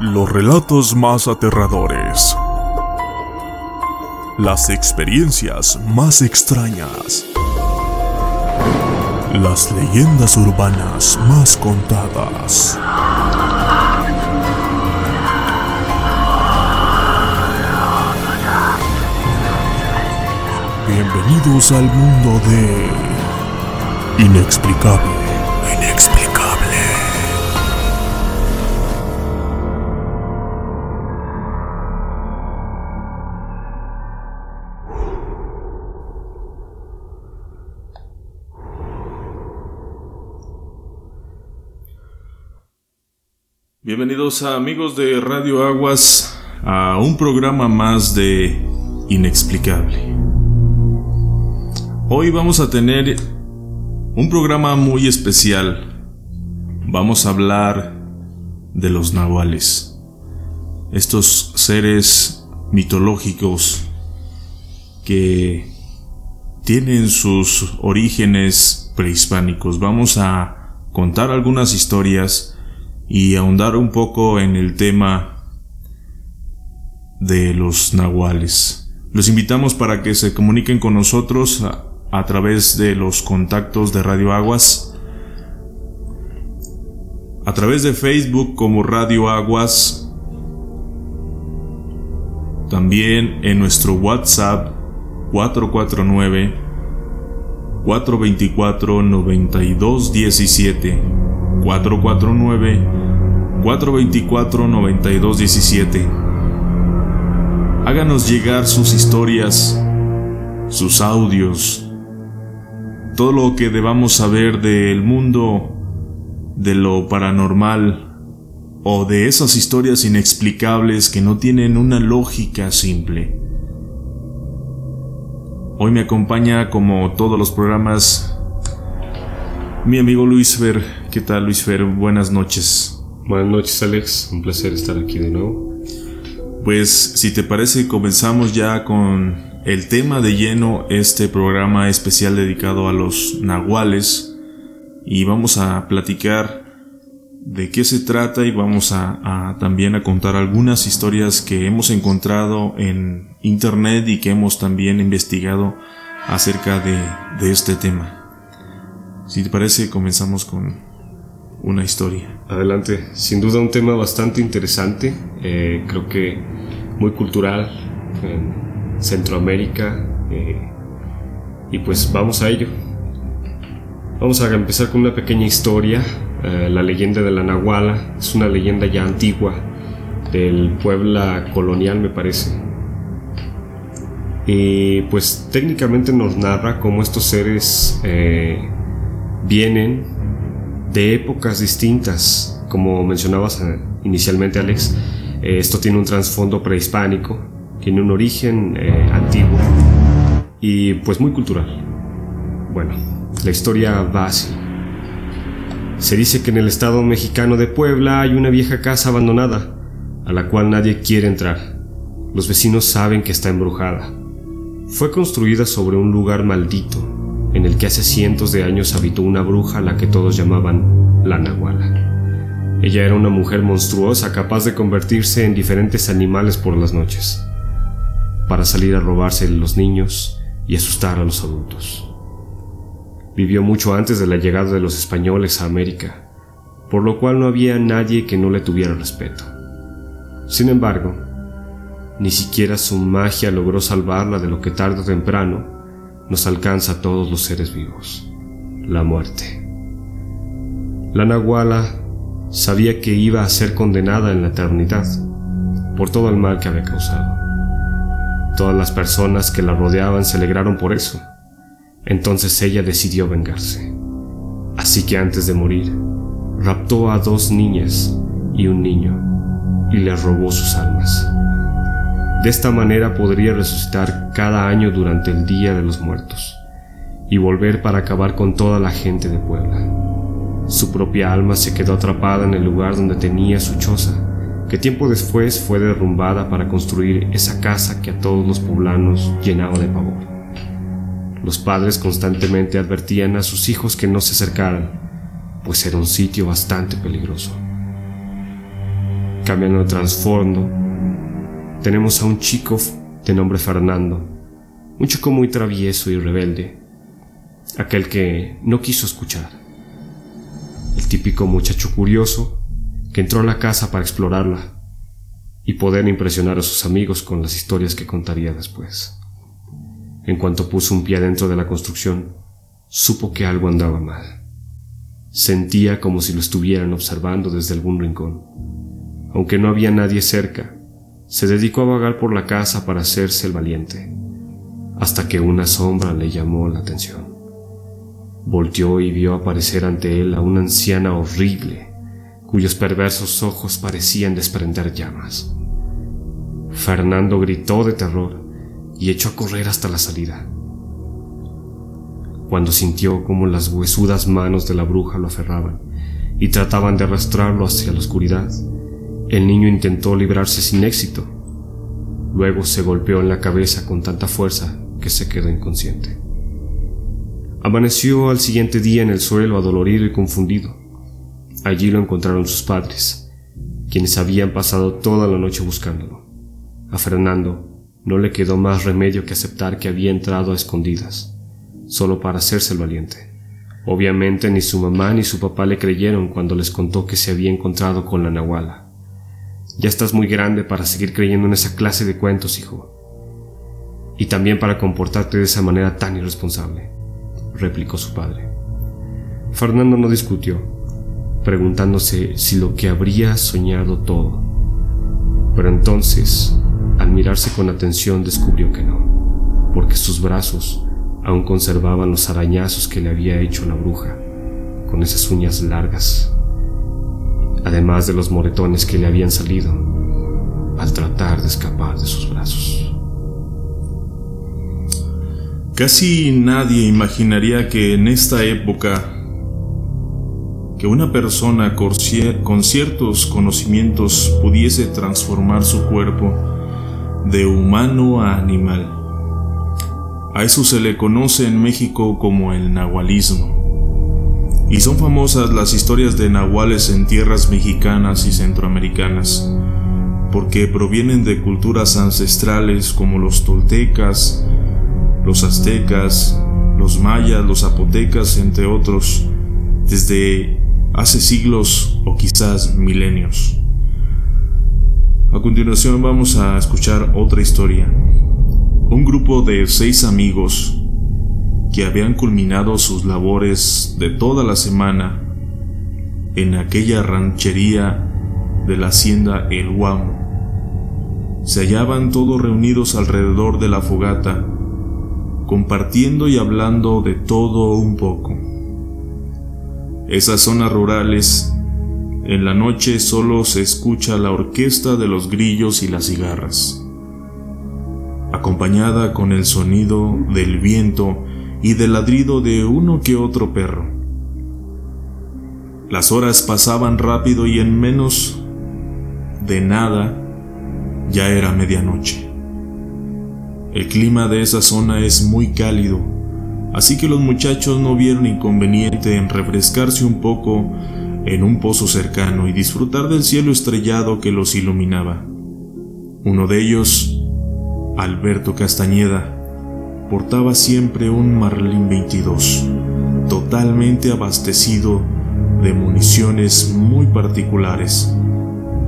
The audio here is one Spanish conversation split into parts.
Los relatos más aterradores. Las experiencias más extrañas. Las leyendas urbanas más contadas. Bienvenidos al mundo de... Inexplicable. Inexplicable. Amigos de Radio Aguas a un programa más de Inexplicable. Hoy vamos a tener un programa muy especial. Vamos a hablar de los nahuales. Estos seres mitológicos que tienen sus orígenes prehispánicos. Vamos a contar algunas historias y ahondar un poco en el tema de los nahuales. Los invitamos para que se comuniquen con nosotros a, a través de los contactos de Radio Aguas, a través de Facebook como Radio Aguas, también en nuestro WhatsApp 449 424 9217 449 424 9217 Háganos llegar sus historias, sus audios, todo lo que debamos saber del mundo, de lo paranormal o de esas historias inexplicables que no tienen una lógica simple. Hoy me acompaña, como todos los programas, mi amigo Luis Fer. ¿Qué tal, Luis Fer? Buenas noches. Buenas noches, Alex. Un placer estar aquí de nuevo. Pues, si te parece, comenzamos ya con el tema de lleno, este programa especial dedicado a los nahuales. Y vamos a platicar de qué se trata y vamos a, también a contar algunas historias que hemos encontrado en internet y que hemos también investigado acerca de, de este tema. Si te parece, comenzamos con una historia. Adelante. Sin duda un tema bastante interesante. Eh, creo que muy cultural en Centroamérica. Eh, y pues vamos a ello. Vamos a empezar con una pequeña historia. Eh, la leyenda de la Nahuala es una leyenda ya antigua del Puebla colonial, me parece. Y pues técnicamente nos narra cómo estos seres vienen de épocas distintas, como mencionabas eh, inicialmente Alex. Eh, esto tiene un trasfondo prehispánico, tiene un origen eh, antiguo y pues muy cultural. Bueno, la historia va así. Se dice que en el estado mexicano de Puebla hay una vieja casa abandonada, a la cual nadie quiere entrar. Los vecinos saben que está embrujada. Fue construida sobre un lugar maldito, en el que hace cientos de años habitó una bruja a la que todos llamaban la Nahuala. Ella era una mujer monstruosa capaz de convertirse en diferentes animales por las noches, para salir a robarse los niños y asustar a los adultos. Vivió mucho antes de la llegada de los españoles a América, por lo cual no había nadie que no le tuviera respeto. Sin embargo, ni siquiera su magia logró salvarla de lo que tarde o temprano nos alcanza a todos los seres vivos, la muerte. La Nahuala sabía que iba a ser condenada en la eternidad por todo el mal que había causado. Todas las personas que la rodeaban se alegraron por eso. Entonces ella decidió vengarse. Así que antes de morir, raptó a dos niñas y un niño y les robó sus almas. De esta manera podría resucitar cada año durante el Día de los Muertos y volver para acabar con toda la gente de Puebla. Su propia alma se quedó atrapada en el lugar donde tenía su choza, que tiempo después fue derrumbada para construir esa casa que a todos los poblanos llenaba de pavor. Los padres constantemente advertían a sus hijos que no se acercaran, pues era un sitio bastante peligroso. Cambiando de trasfondo, tenemos a un chico de nombre Fernando, un chico muy travieso y rebelde, aquel que no quiso escuchar. El típico muchacho curioso que entró a la casa para explorarla y poder impresionar a sus amigos con las historias que contaría después. En cuanto puso un pie dentro de la construcción, supo que algo andaba mal. Sentía como si lo estuvieran observando desde algún rincón. Aunque no había nadie cerca, se dedicó a vagar por la casa para hacerse el valiente, hasta que una sombra le llamó la atención. Volteó y vio aparecer ante él a una anciana horrible, cuyos perversos ojos parecían desprender llamas. Fernando gritó de terror y echó a correr hasta la salida. Cuando sintió como las huesudas manos de la bruja lo aferraban y trataban de arrastrarlo hacia la oscuridad, el niño intentó librarse sin éxito. Luego se golpeó en la cabeza con tanta fuerza que se quedó inconsciente. Amaneció al siguiente día en el suelo adolorido y confundido. Allí lo encontraron sus padres, quienes habían pasado toda la noche buscándolo. A Fernando no le quedó más remedio que aceptar que había entrado a escondidas, solo para hacerse el valiente. Obviamente ni su mamá ni su papá le creyeron cuando les contó que se había encontrado con la Nahuala. Ya estás muy grande para seguir creyendo en esa clase de cuentos, hijo. Y también para comportarte de esa manera tan irresponsable replicó su padre. Fernando no discutió, preguntándose si lo que habría soñado todo. Pero entonces, al mirarse con atención, descubrió que no, porque sus brazos aún conservaban los arañazos que le había hecho la bruja, con esas uñas largas, además de los moretones que le habían salido al tratar de escapar de sus brazos. Casi nadie imaginaría que en esta época que una persona con ciertos conocimientos pudiese transformar su cuerpo de humano a animal. A eso se le conoce en México como el nahualismo. Y son famosas las historias de nahuales en tierras mexicanas y centroamericanas, porque provienen de culturas ancestrales como los toltecas, los aztecas, los mayas, los zapotecas, entre otros, desde hace siglos o quizás milenios. A continuación vamos a escuchar otra historia. Un grupo de seis amigos que habían culminado sus labores de toda la semana en aquella ranchería de la hacienda El Guamo. Se hallaban todos reunidos alrededor de la fogata compartiendo y hablando de todo un poco. Esas zonas rurales, en la noche solo se escucha la orquesta de los grillos y las cigarras, acompañada con el sonido del viento y del ladrido de uno que otro perro. Las horas pasaban rápido y en menos de nada ya era medianoche. El clima de esa zona es muy cálido, así que los muchachos no vieron inconveniente en refrescarse un poco en un pozo cercano y disfrutar del cielo estrellado que los iluminaba. Uno de ellos, Alberto Castañeda, portaba siempre un Marlin 22, totalmente abastecido de municiones muy particulares.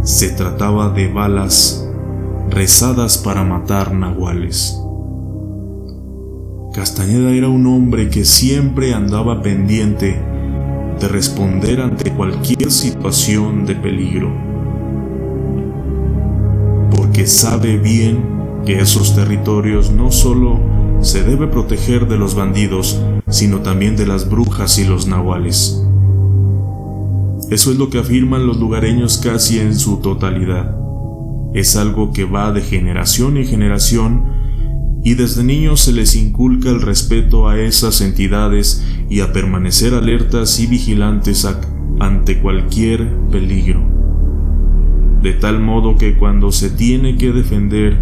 Se trataba de balas rezadas para matar nahuales. Castañeda era un hombre que siempre andaba pendiente de responder ante cualquier situación de peligro, porque sabe bien que esos territorios no solo se debe proteger de los bandidos, sino también de las brujas y los nahuales. Eso es lo que afirman los lugareños casi en su totalidad es algo que va de generación en generación y desde niños se les inculca el respeto a esas entidades y a permanecer alertas y vigilantes ante cualquier peligro. De tal modo que cuando se tiene que defender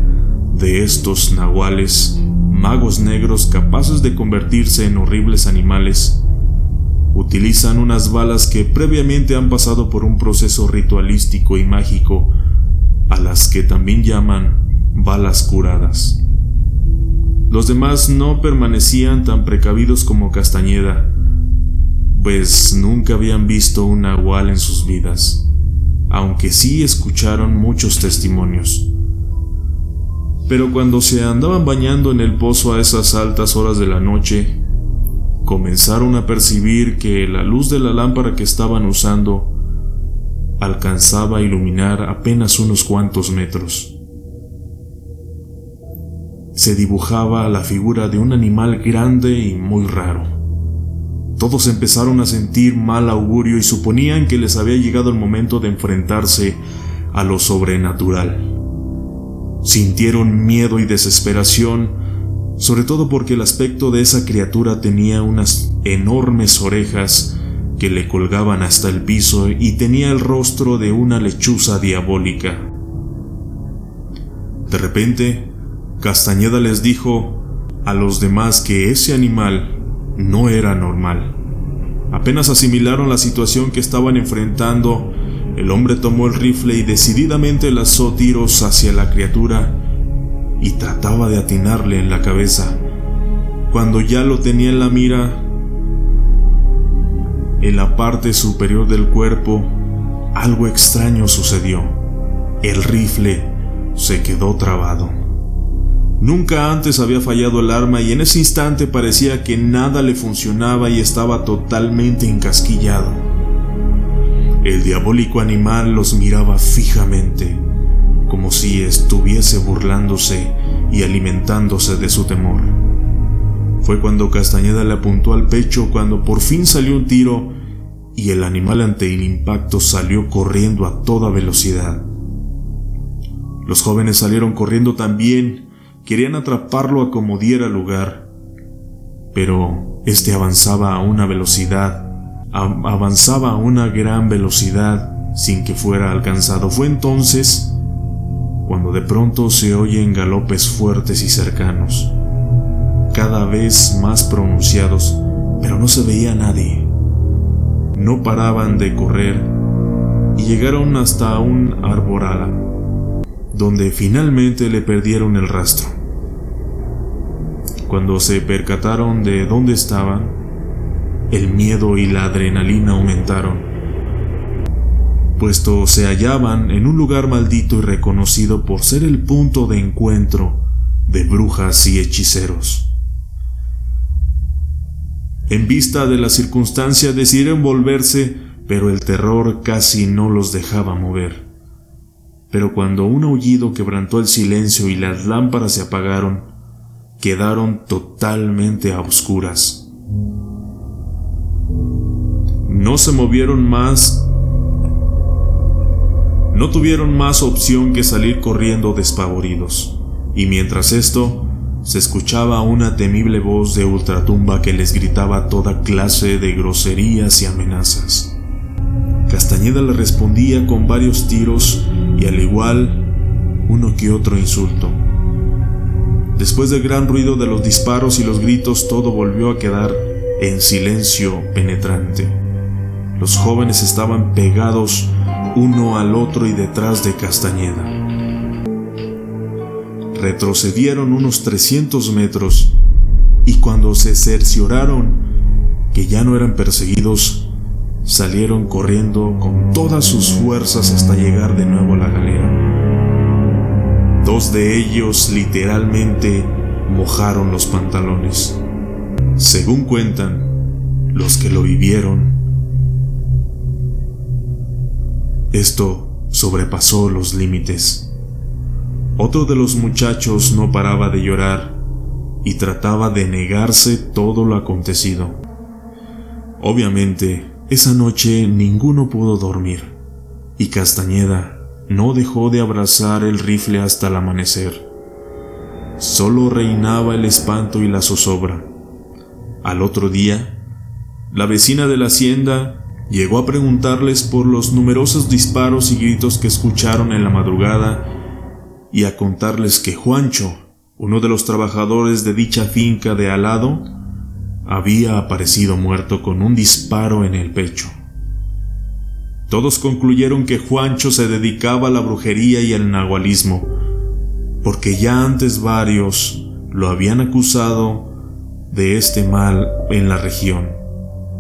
de estos nahuales, magos negros capaces de convertirse en horribles animales, utilizan unas balas que previamente han pasado por un proceso ritualístico y mágico, a las que también llaman balas curadas. Los demás no permanecían tan precavidos como Castañeda, pues nunca habían visto un nahual en sus vidas, aunque sí escucharon muchos testimonios. Pero cuando se andaban bañando en el pozo a esas altas horas de la noche, comenzaron a percibir que la luz de la lámpara que estaban usando alcanzaba a iluminar apenas unos cuantos metros. Se dibujaba la figura de un animal grande y muy raro todos empezaron a sentir mal augurio y suponían que les había llegado el momento de enfrentarse a lo sobrenatural. Sintieron miedo y desesperación, sobre todo porque el aspecto de esa criatura tenía unas enormes orejas que le colgaban hasta el piso y tenía el rostro de una lechuza diabólica. De repente, Castañeda les dijo a los demás que ese animal no era normal. Apenas asimilaron la situación que estaban enfrentando, el hombre tomó el rifle y decididamente lanzó tiros hacia la criatura y trataba de atinarle en la cabeza. Cuando ya lo tenía en la mira, en la parte superior del cuerpo, algo extraño sucedió. El rifle se quedó trabado. Nunca antes había fallado el arma y en ese instante parecía que nada le funcionaba y estaba totalmente encasquillado. El diabólico animal los miraba fijamente, como si estuviese burlándose y alimentándose de su temor. Fue cuando Castañeda le apuntó al pecho cuando por fin salió un tiro y el animal ante el impacto salió corriendo a toda velocidad. Los jóvenes salieron corriendo también Querían atraparlo a como diera lugar, pero este avanzaba a una velocidad, avanzaba a una gran velocidad sin que fuera alcanzado. Fue entonces cuando de pronto se oyen galopes fuertes y cercanos, cada vez más pronunciados, pero no se veía nadie. No paraban de correr y llegaron hasta un arborada donde finalmente le perdieron el rastro. Cuando se percataron de dónde estaban, el miedo y la adrenalina aumentaron, puesto se hallaban en un lugar maldito y reconocido por ser el punto de encuentro de brujas y hechiceros. En vista de la circunstancia decidieron volverse, pero el terror casi no los dejaba mover pero cuando un aullido quebrantó el silencio y las lámparas se apagaron, quedaron totalmente a oscuras. No se movieron más, no tuvieron más opción que salir corriendo despavoridos, y mientras esto, se escuchaba una temible voz de ultratumba que les gritaba toda clase de groserías y amenazas. Castañeda le respondía con varios tiros y al igual uno que otro insulto. Después del gran ruido de los disparos y los gritos todo volvió a quedar en silencio penetrante. Los jóvenes estaban pegados uno al otro y detrás de Castañeda. Retrocedieron unos 300 metros y cuando se cercioraron que ya no eran perseguidos, salieron corriendo con todas sus fuerzas hasta llegar de nuevo a la galera. Dos de ellos literalmente mojaron los pantalones. Según cuentan los que lo vivieron, esto sobrepasó los límites. Otro de los muchachos no paraba de llorar y trataba de negarse todo lo acontecido. Obviamente, esa noche ninguno pudo dormir, y Castañeda no dejó de abrazar el rifle hasta el amanecer. Solo reinaba el espanto y la zozobra. Al otro día, la vecina de la hacienda llegó a preguntarles por los numerosos disparos y gritos que escucharon en la madrugada y a contarles que Juancho, uno de los trabajadores de dicha finca de al lado, había aparecido muerto con un disparo en el pecho. Todos concluyeron que Juancho se dedicaba a la brujería y al nahualismo, porque ya antes varios lo habían acusado de este mal en la región,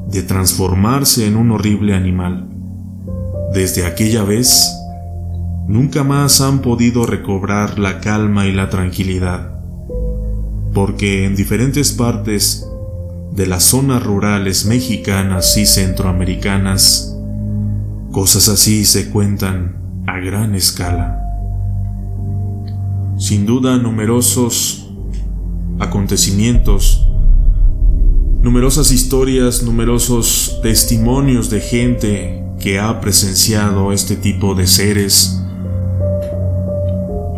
de transformarse en un horrible animal. Desde aquella vez, nunca más han podido recobrar la calma y la tranquilidad, porque en diferentes partes de las zonas rurales mexicanas y centroamericanas, cosas así se cuentan a gran escala. Sin duda numerosos acontecimientos, numerosas historias, numerosos testimonios de gente que ha presenciado este tipo de seres,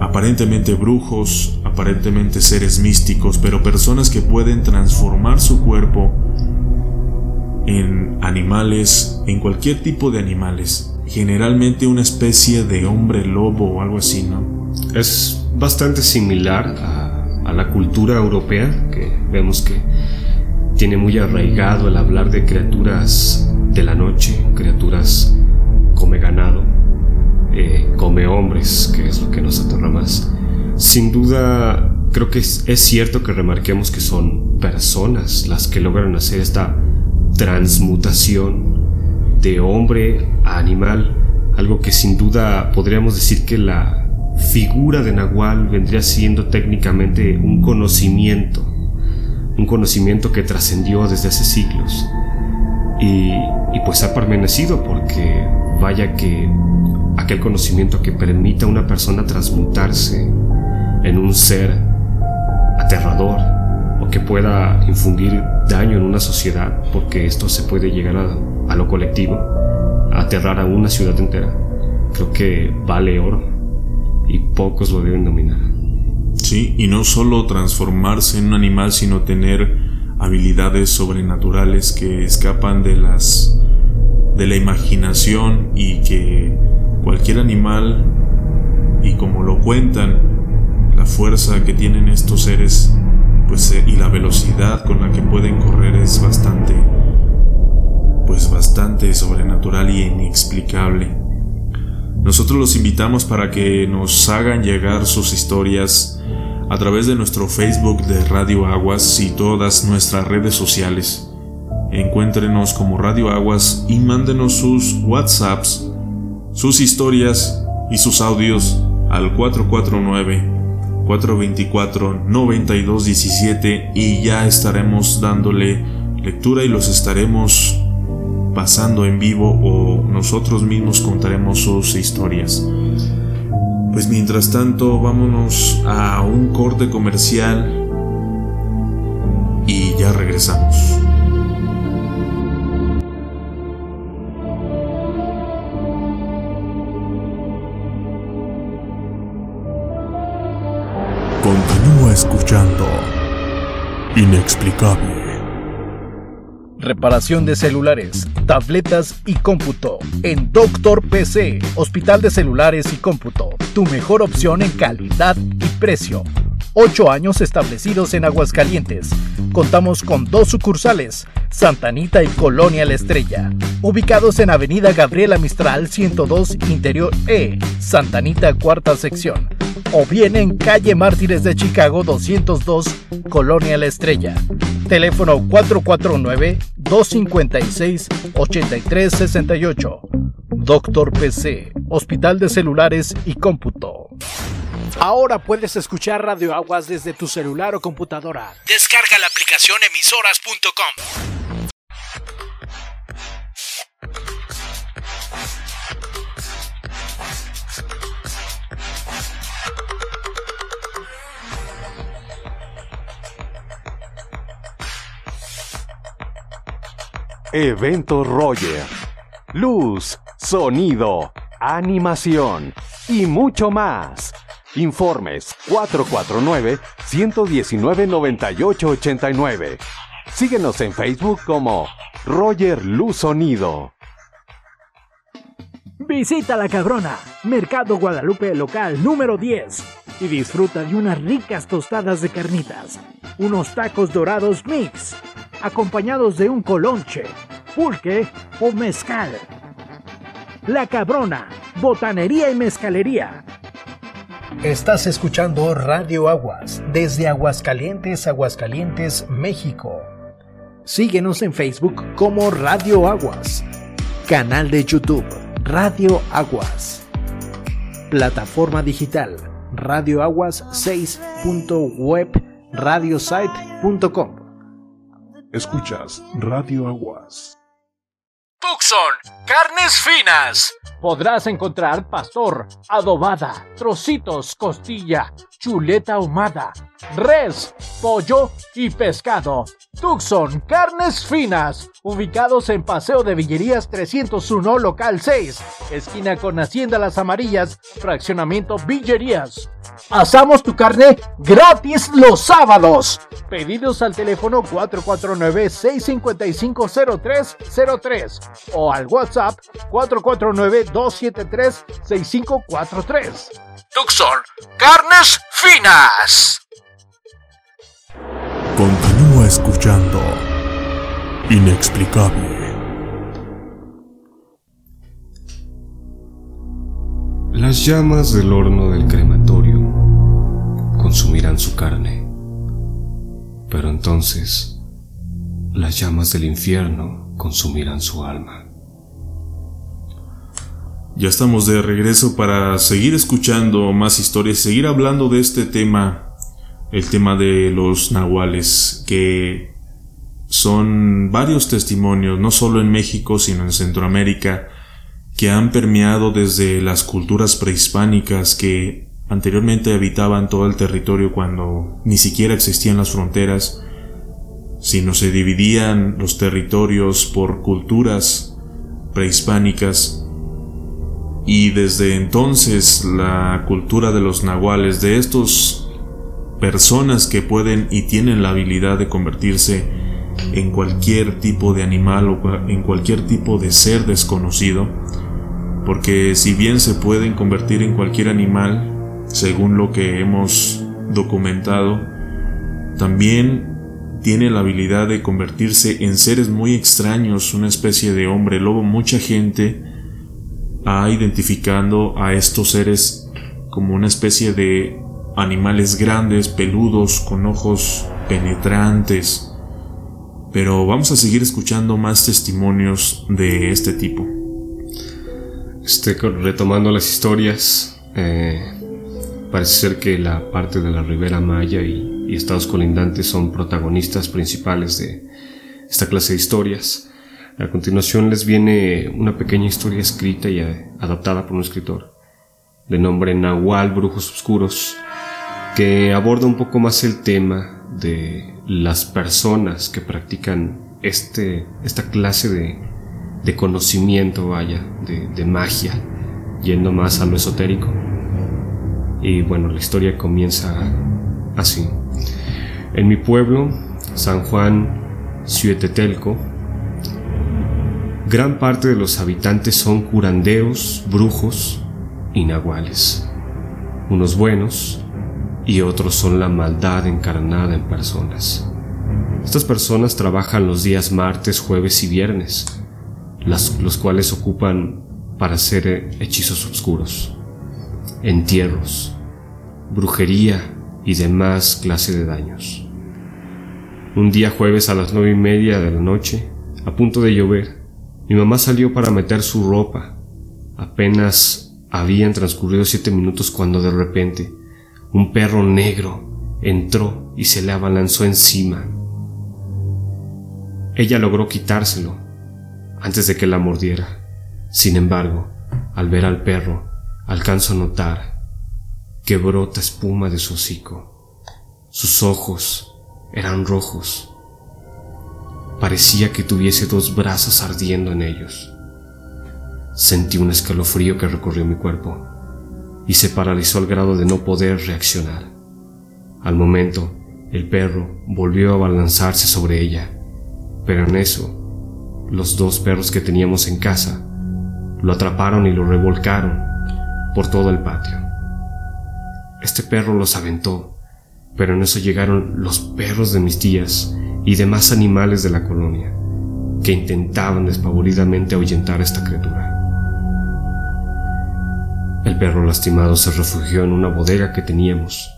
aparentemente brujos, aparentemente seres místicos, pero personas que pueden transformar su cuerpo en animales, en cualquier tipo de animales, generalmente una especie de hombre lobo o algo así, ¿no? Es bastante similar a, la cultura europea, que vemos que tiene muy arraigado el hablar de criaturas de la noche, criaturas come ganado, eh, come hombres, que es lo que nos aterra más. Sin duda, creo que es, es, cierto que remarquemos que son personas las que logran hacer esta transmutación de hombre a animal, algo que sin duda podríamos decir que la, figura de Nahual vendría siendo técnicamente un conocimiento, un conocimiento que trascendió desde hace siglos. Y, pues ha permanecido porque vaya que aquel conocimiento que permita a una persona transmutarse en un ser aterrador o que pueda infundir daño en una sociedad porque esto se puede llegar a, a lo colectivo, a aterrar a una ciudad entera. Creo que vale oro y pocos lo deben dominar. Sí, y no solo transformarse en un animal, sino tener habilidades sobrenaturales que escapan de las de la imaginación y que cualquier animal y como lo cuentan la fuerza que tienen estos seres pues eh, y la velocidad con la que pueden correr es bastante pues bastante sobrenatural y inexplicable nosotros los invitamos para que nos hagan llegar sus historias a través de nuestro Facebook de Radio Aguas y todas nuestras redes sociales. Encuéntrenos como Radio Aguas y mándenos sus WhatsApps, sus historias y sus audios al 449-424-9217 y ya estaremos dándole lectura y los estaremos pasando en vivo o nosotros mismos contaremos sus historias. Pues mientras tanto, vámonos a un corte comercial y ya regresamos. Continúa escuchando. Inexplicable. Reparación de celulares, tabletas y cómputo. En Doctor PC, Hospital de Celulares y Cómputo. Tu mejor opción en calidad y precio. Ocho años establecidos en Aguascalientes. Contamos con dos sucursales, Santanita y Colonia La Estrella, ubicados en Avenida Gabriela Mistral 102 Interior E, Santanita Cuarta Sección o bien en calle Mártires de Chicago 202, Colonia La Estrella. Teléfono 449-256-8368. Doctor PC, Hospital de Celulares y Cómputo. Ahora puedes escuchar Radio Aguas desde tu celular o computadora. Descarga la aplicación emisoras.com. Evento Roger. Luz, sonido, animación y mucho más. Informes 449-119-9889. Síguenos en Facebook como Roger Luz Sonido. Visita La Cabrona, Mercado Guadalupe local número 10 y disfruta de unas ricas tostadas de carnitas, unos tacos dorados mix acompañados de un colonche, pulque o mezcal. La Cabrona, botanería y mezcalería. Estás escuchando Radio Aguas desde Aguascalientes, Aguascalientes, México. Síguenos en Facebook como Radio Aguas. Canal de YouTube Radio Aguas. Plataforma digital Radio Aguas 6.webradiosite.com. Escuchas Radio Aguas. Tucson, carnes finas. Podrás encontrar pastor, adobada, trocitos, costilla, chuleta ahumada, res, pollo y pescado. Tucson, carnes finas. Ubicados en Paseo de Villerías 301, local 6, esquina con Hacienda Las Amarillas, fraccionamiento Villerías. Asamos tu carne gratis los sábados. Pedidos al teléfono 449-655-0303 o al WhatsApp 449-273-6543. Tucson, carnes finas. Continúa escuchando. Inexplicable. Las llamas del horno del crematorio consumirán su carne, pero entonces las llamas del infierno consumirán su alma. Ya estamos de regreso para seguir escuchando más historias, seguir hablando de este tema, el tema de los nahuales, que son varios testimonios, no solo en México, sino en Centroamérica, que han permeado desde las culturas prehispánicas que anteriormente habitaban todo el territorio cuando ni siquiera existían las fronteras, sino se dividían los territorios por culturas prehispánicas. Y desde entonces la cultura de los nahuales, de estos personas que pueden y tienen la habilidad de convertirse en cualquier tipo de animal o en cualquier tipo de ser desconocido, porque si bien se pueden convertir en cualquier animal, según lo que hemos documentado, también tiene la habilidad de convertirse en seres muy extraños, una especie de hombre lobo. Mucha gente ha identificando a estos seres como una especie de animales grandes, peludos, con ojos penetrantes. Pero vamos a seguir escuchando más testimonios de este tipo. Este, retomando las historias, eh, parece ser que la parte de la Ribera Maya y, y estados colindantes son protagonistas principales de esta clase de historias. A continuación les viene una pequeña historia escrita y eh, adaptada por un escritor, de nombre Nahual Brujos Oscuros, que aborda un poco más el tema de las personas que practican este, esta clase de, de conocimiento, vaya, de, de magia, yendo más a lo esotérico. Y bueno, la historia comienza así. En mi pueblo, San Juan Ciutetelco, Gran parte de los habitantes son curanderos, brujos y nahuales. Unos buenos y otros son la maldad encarnada en personas. Estas personas trabajan los días martes, jueves y viernes, los cuales ocupan para hacer hechizos oscuros, entierros, brujería y demás clase de daños. Un día jueves a las nueve y media de la noche, a punto de llover, mi mamá salió para meter su ropa. Apenas habían transcurrido siete minutos cuando de repente un perro negro entró y se le abalanzó encima. Ella logró quitárselo antes de que la mordiera. Sin embargo, al ver al perro, alcanzo a notar que brota espuma de su hocico. Sus ojos eran rojos Parecía que tuviese dos brazos ardiendo en ellos. Sentí un escalofrío que recorrió mi cuerpo y se paralizó al grado de no poder reaccionar. Al momento, el perro volvió a abalanzarse sobre ella, pero en eso, los dos perros que teníamos en casa lo atraparon y lo revolcaron por todo el patio. Este perro los aventó, pero en eso llegaron los perros de mis tías y demás animales de la colonia, que intentaban despavoridamente ahuyentar a esta criatura. El perro lastimado se refugió en una bodega que teníamos,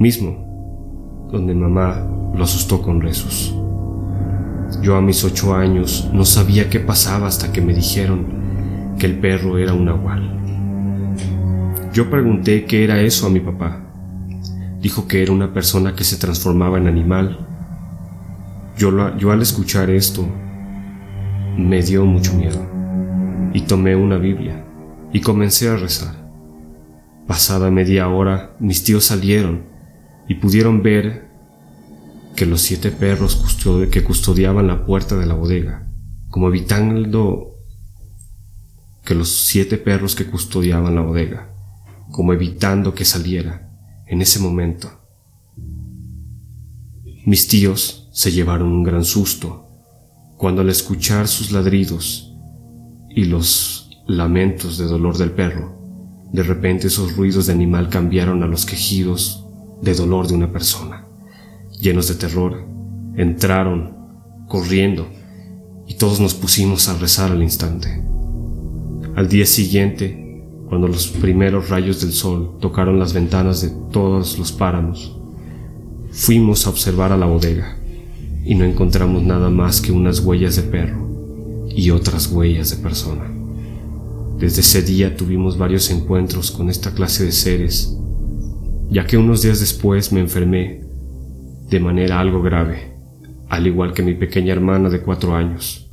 mismo donde mamá lo asustó con rezos. Yo a mis ocho años no sabía qué pasaba hasta que me dijeron que el perro era un nahual. Yo pregunté qué era eso a mi papá. Dijo que era una persona que se transformaba en animal. Yo, yo al escuchar esto me dio mucho miedo y tomé una Biblia y comencé a rezar. Pasada media hora mis tíos salieron y pudieron ver que los siete perros que custodiaban la puerta de la bodega, como evitando que los siete perros que custodiaban la bodega, como evitando que saliera en ese momento. Mis tíos se llevaron un gran susto cuando al escuchar sus ladridos y los lamentos de dolor del perro, de repente esos ruidos de animal cambiaron a los quejidos de dolor de una persona llenos de terror, entraron corriendo y todos nos pusimos a rezar al instante. Al día siguiente, cuando los primeros rayos del sol tocaron las ventanas de todos los páramos, fuimos a observar a la bodega y no encontramos nada más que unas huellas de perro y otras huellas de persona. Desde ese día tuvimos varios encuentros con esta clase de seres, ya que unos días después me enfermé de manera algo grave, al igual que mi pequeña hermana de cuatro años.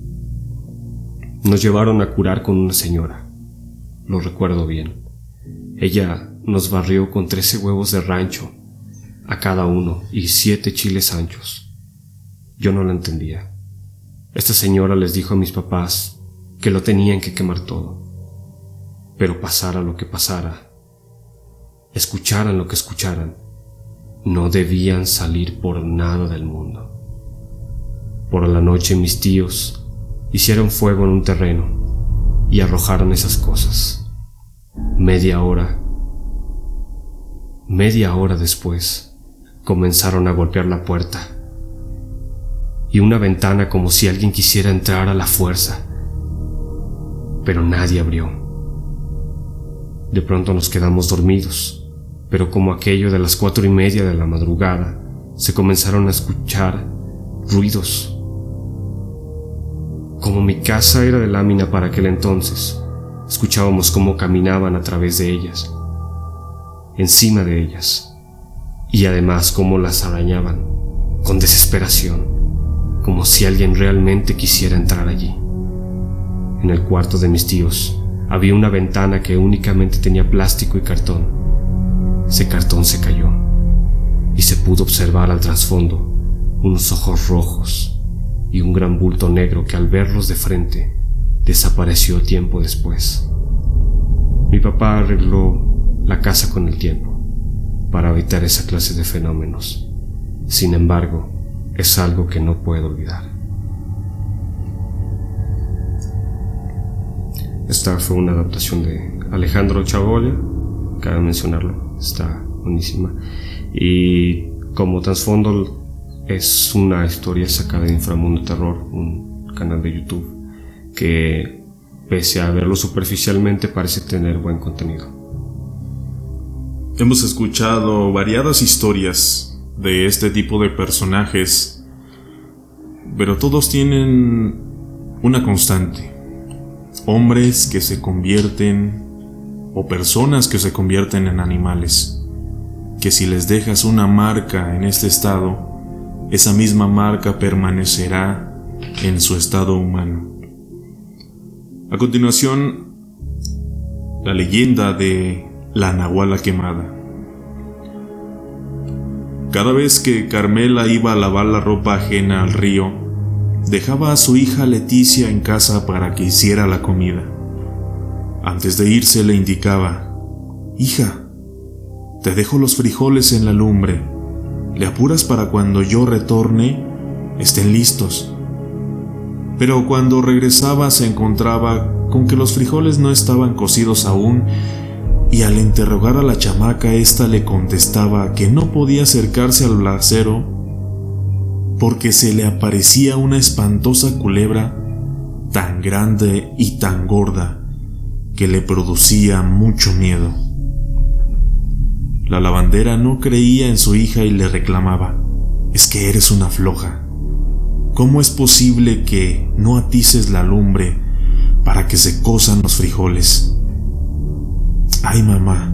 Nos llevaron a curar con una señora, lo recuerdo bien. Ella nos barrió con trece huevos de rancho a cada uno y siete chiles anchos. Yo no lo entendía. Esta señora les dijo a mis papás que lo tenían que quemar todo. Pero pasara lo que pasara, escucharan lo que escucharan, no debían salir por nada del mundo. Por la noche mis tíos hicieron fuego en un terreno y arrojaron esas cosas. Media hora, media hora después, comenzaron a golpear la puerta y una ventana como si alguien quisiera entrar a la fuerza, pero nadie abrió. De pronto nos quedamos dormidos pero como aquello de las cuatro y media de la madrugada, se comenzaron a escuchar ruidos. Como mi casa era de lámina para aquel entonces, escuchábamos cómo caminaban a través de ellas, encima de ellas, y además cómo las arañaban, con desesperación, como si alguien realmente quisiera entrar allí. En el cuarto de mis tíos había una ventana que únicamente tenía plástico y cartón ese cartón se cayó y se pudo observar al trasfondo unos ojos rojos y un gran bulto negro que al verlos de frente desapareció tiempo después. Mi papá arregló la casa con el tiempo para evitar esa clase de fenómenos. Sin embargo, es algo que no puedo olvidar. Esta fue una adaptación de Alejandro Chagoya, cabe mencionarlo está buenísima. Y como trasfondo es una historia sacada de Inframundo Terror, un canal de YouTube que pese a verlo superficialmente parece tener buen contenido. Hemos escuchado variadas historias de este tipo de personajes, pero todos tienen una constante. Hombres que se convierten o personas que se convierten en animales, que si les dejas una marca en este estado, esa misma marca permanecerá en su estado humano. A continuación, la leyenda de la Nahuala quemada. Cada vez que Carmela iba a lavar la ropa ajena al río, dejaba a su hija Leticia en casa para que hiciera la comida. Antes de irse le indicaba, Hija, te dejo los frijoles en la lumbre. Le apuras para cuando yo retorne, estén listos. Pero cuando regresaba se encontraba con que los frijoles no estaban cocidos aún y al interrogar a la chamaca ésta le contestaba que no podía acercarse al brasero porque se le aparecía una espantosa culebra tan grande y tan gorda que le producía mucho miedo. La lavandera no creía en su hija y le reclamaba, es que eres una floja. ¿Cómo es posible que no atices la lumbre para que se cosan los frijoles? Ay mamá,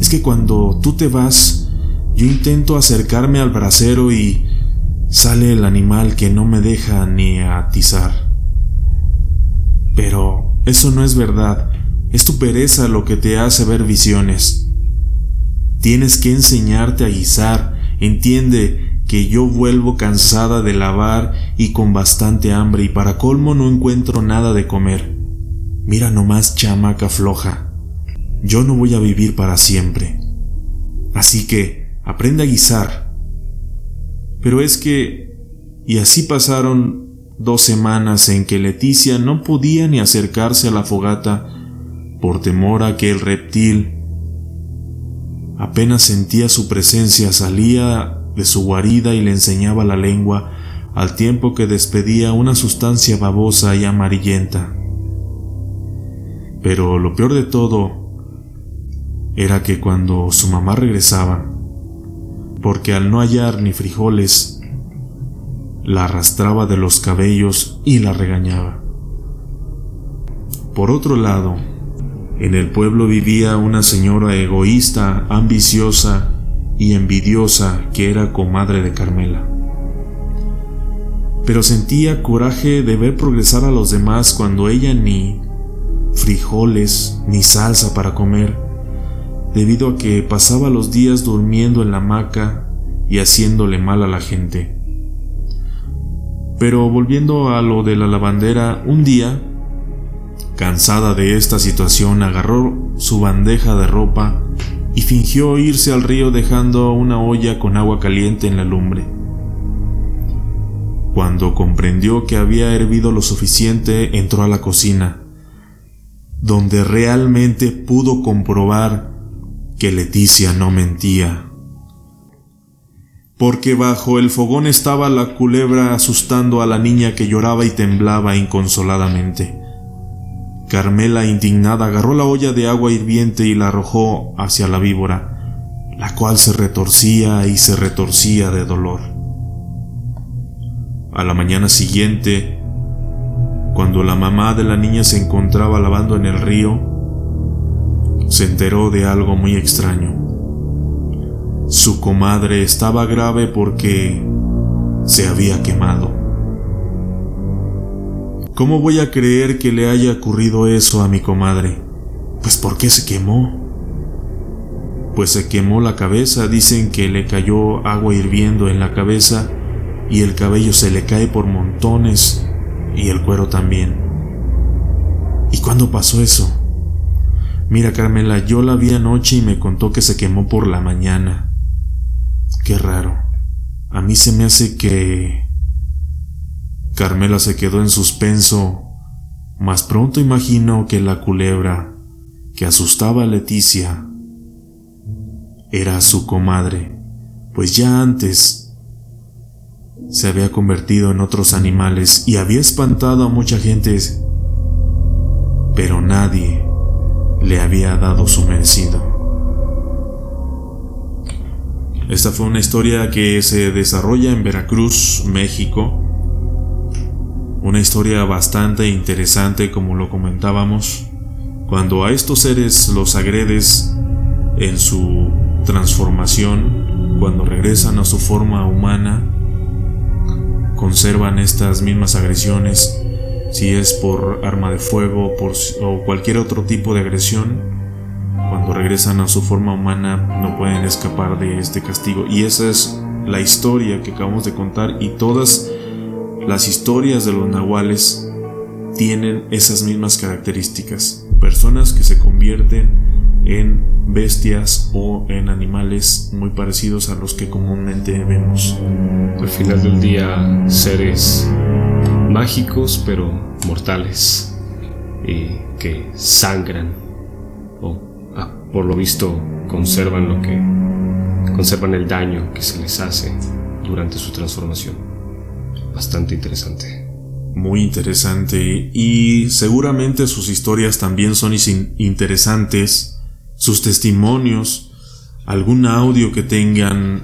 es que cuando tú te vas, yo intento acercarme al brasero y sale el animal que no me deja ni atizar. Pero eso no es verdad, es tu pereza lo que te hace ver visiones. Tienes que enseñarte a guisar, entiende que yo vuelvo cansada de lavar y con bastante hambre y para colmo no encuentro nada de comer. Mira nomás chamaca floja, yo no voy a vivir para siempre. Así que aprende a guisar. Pero es que... Y así pasaron dos semanas en que Leticia no podía ni acercarse a la fogata por temor a que el reptil apenas sentía su presencia salía de su guarida y le enseñaba la lengua al tiempo que despedía una sustancia babosa y amarillenta. Pero lo peor de todo era que cuando su mamá regresaba, porque al no hallar ni frijoles, la arrastraba de los cabellos y la regañaba. Por otro lado, en el pueblo vivía una señora egoísta, ambiciosa y envidiosa que era comadre de Carmela. Pero sentía coraje de ver progresar a los demás cuando ella ni frijoles ni salsa para comer, debido a que pasaba los días durmiendo en la hamaca y haciéndole mal a la gente. Pero volviendo a lo de la lavandera, un día, cansada de esta situación, agarró su bandeja de ropa y fingió irse al río dejando una olla con agua caliente en la lumbre. Cuando comprendió que había hervido lo suficiente, entró a la cocina, donde realmente pudo comprobar que Leticia no mentía porque bajo el fogón estaba la culebra asustando a la niña que lloraba y temblaba inconsoladamente. Carmela, indignada, agarró la olla de agua hirviente y la arrojó hacia la víbora, la cual se retorcía y se retorcía de dolor. A la mañana siguiente, cuando la mamá de la niña se encontraba lavando en el río, se enteró de algo muy extraño. Su comadre estaba grave porque se había quemado. ¿Cómo voy a creer que le haya ocurrido eso a mi comadre? Pues ¿por qué se quemó? Pues se quemó la cabeza, dicen que le cayó agua hirviendo en la cabeza y el cabello se le cae por montones y el cuero también. ¿Y cuándo pasó eso? Mira Carmela, yo la vi anoche y me contó que se quemó por la mañana. Qué raro. A mí se me hace que... Carmela se quedó en suspenso, mas pronto imagino que la culebra que asustaba a Leticia era su comadre, pues ya antes se había convertido en otros animales y había espantado a mucha gente, pero nadie le había dado su merecido. Esta fue una historia que se desarrolla en Veracruz, México. Una historia bastante interesante como lo comentábamos. Cuando a estos seres los agredes en su transformación, cuando regresan a su forma humana, conservan estas mismas agresiones, si es por arma de fuego o cualquier otro tipo de agresión, cuando regresan a su forma humana no pueden escapar de este castigo. Y esa es la historia que acabamos de contar y todas las historias de los nahuales tienen esas mismas características. Personas que se convierten en bestias o en animales muy parecidos a los que comúnmente vemos. Al final del día, seres mágicos pero mortales y que sangran o por lo visto conservan lo que conservan el daño que se les hace durante su transformación. bastante interesante. Muy interesante. Y seguramente sus historias también son interesantes, sus testimonios, algún audio que tengan,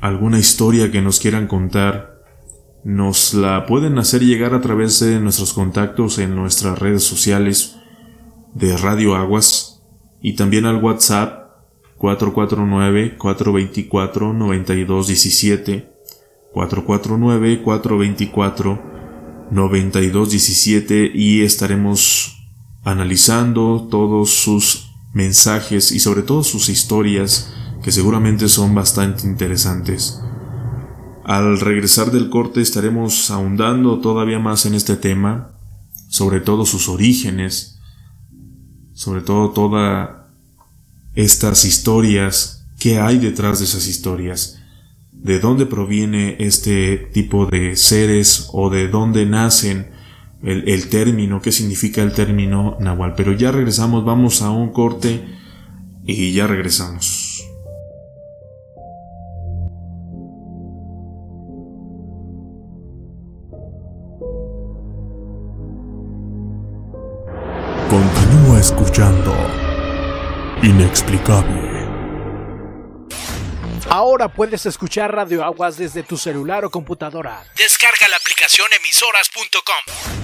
alguna historia que nos quieran contar, nos la pueden hacer llegar a través de nuestros contactos en nuestras redes sociales de Radio Aguas y también al WhatsApp 449-424-9217, 449-424-9217 y estaremos analizando todos sus mensajes y sobre todo sus historias que seguramente son bastante interesantes. Al regresar del corte estaremos ahondando todavía más en este tema, sobre todo sus orígenes, sobre todo todas estas historias, qué hay detrás de esas historias, de dónde proviene este tipo de seres o de dónde nacen el, el término, qué significa el término nahual. Pero ya regresamos, vamos a un corte y ya regresamos. Continúa escuchando Inexplicable. Ahora puedes escuchar Radio Aguas desde tu celular o computadora. Descarga la aplicación emisoras.com.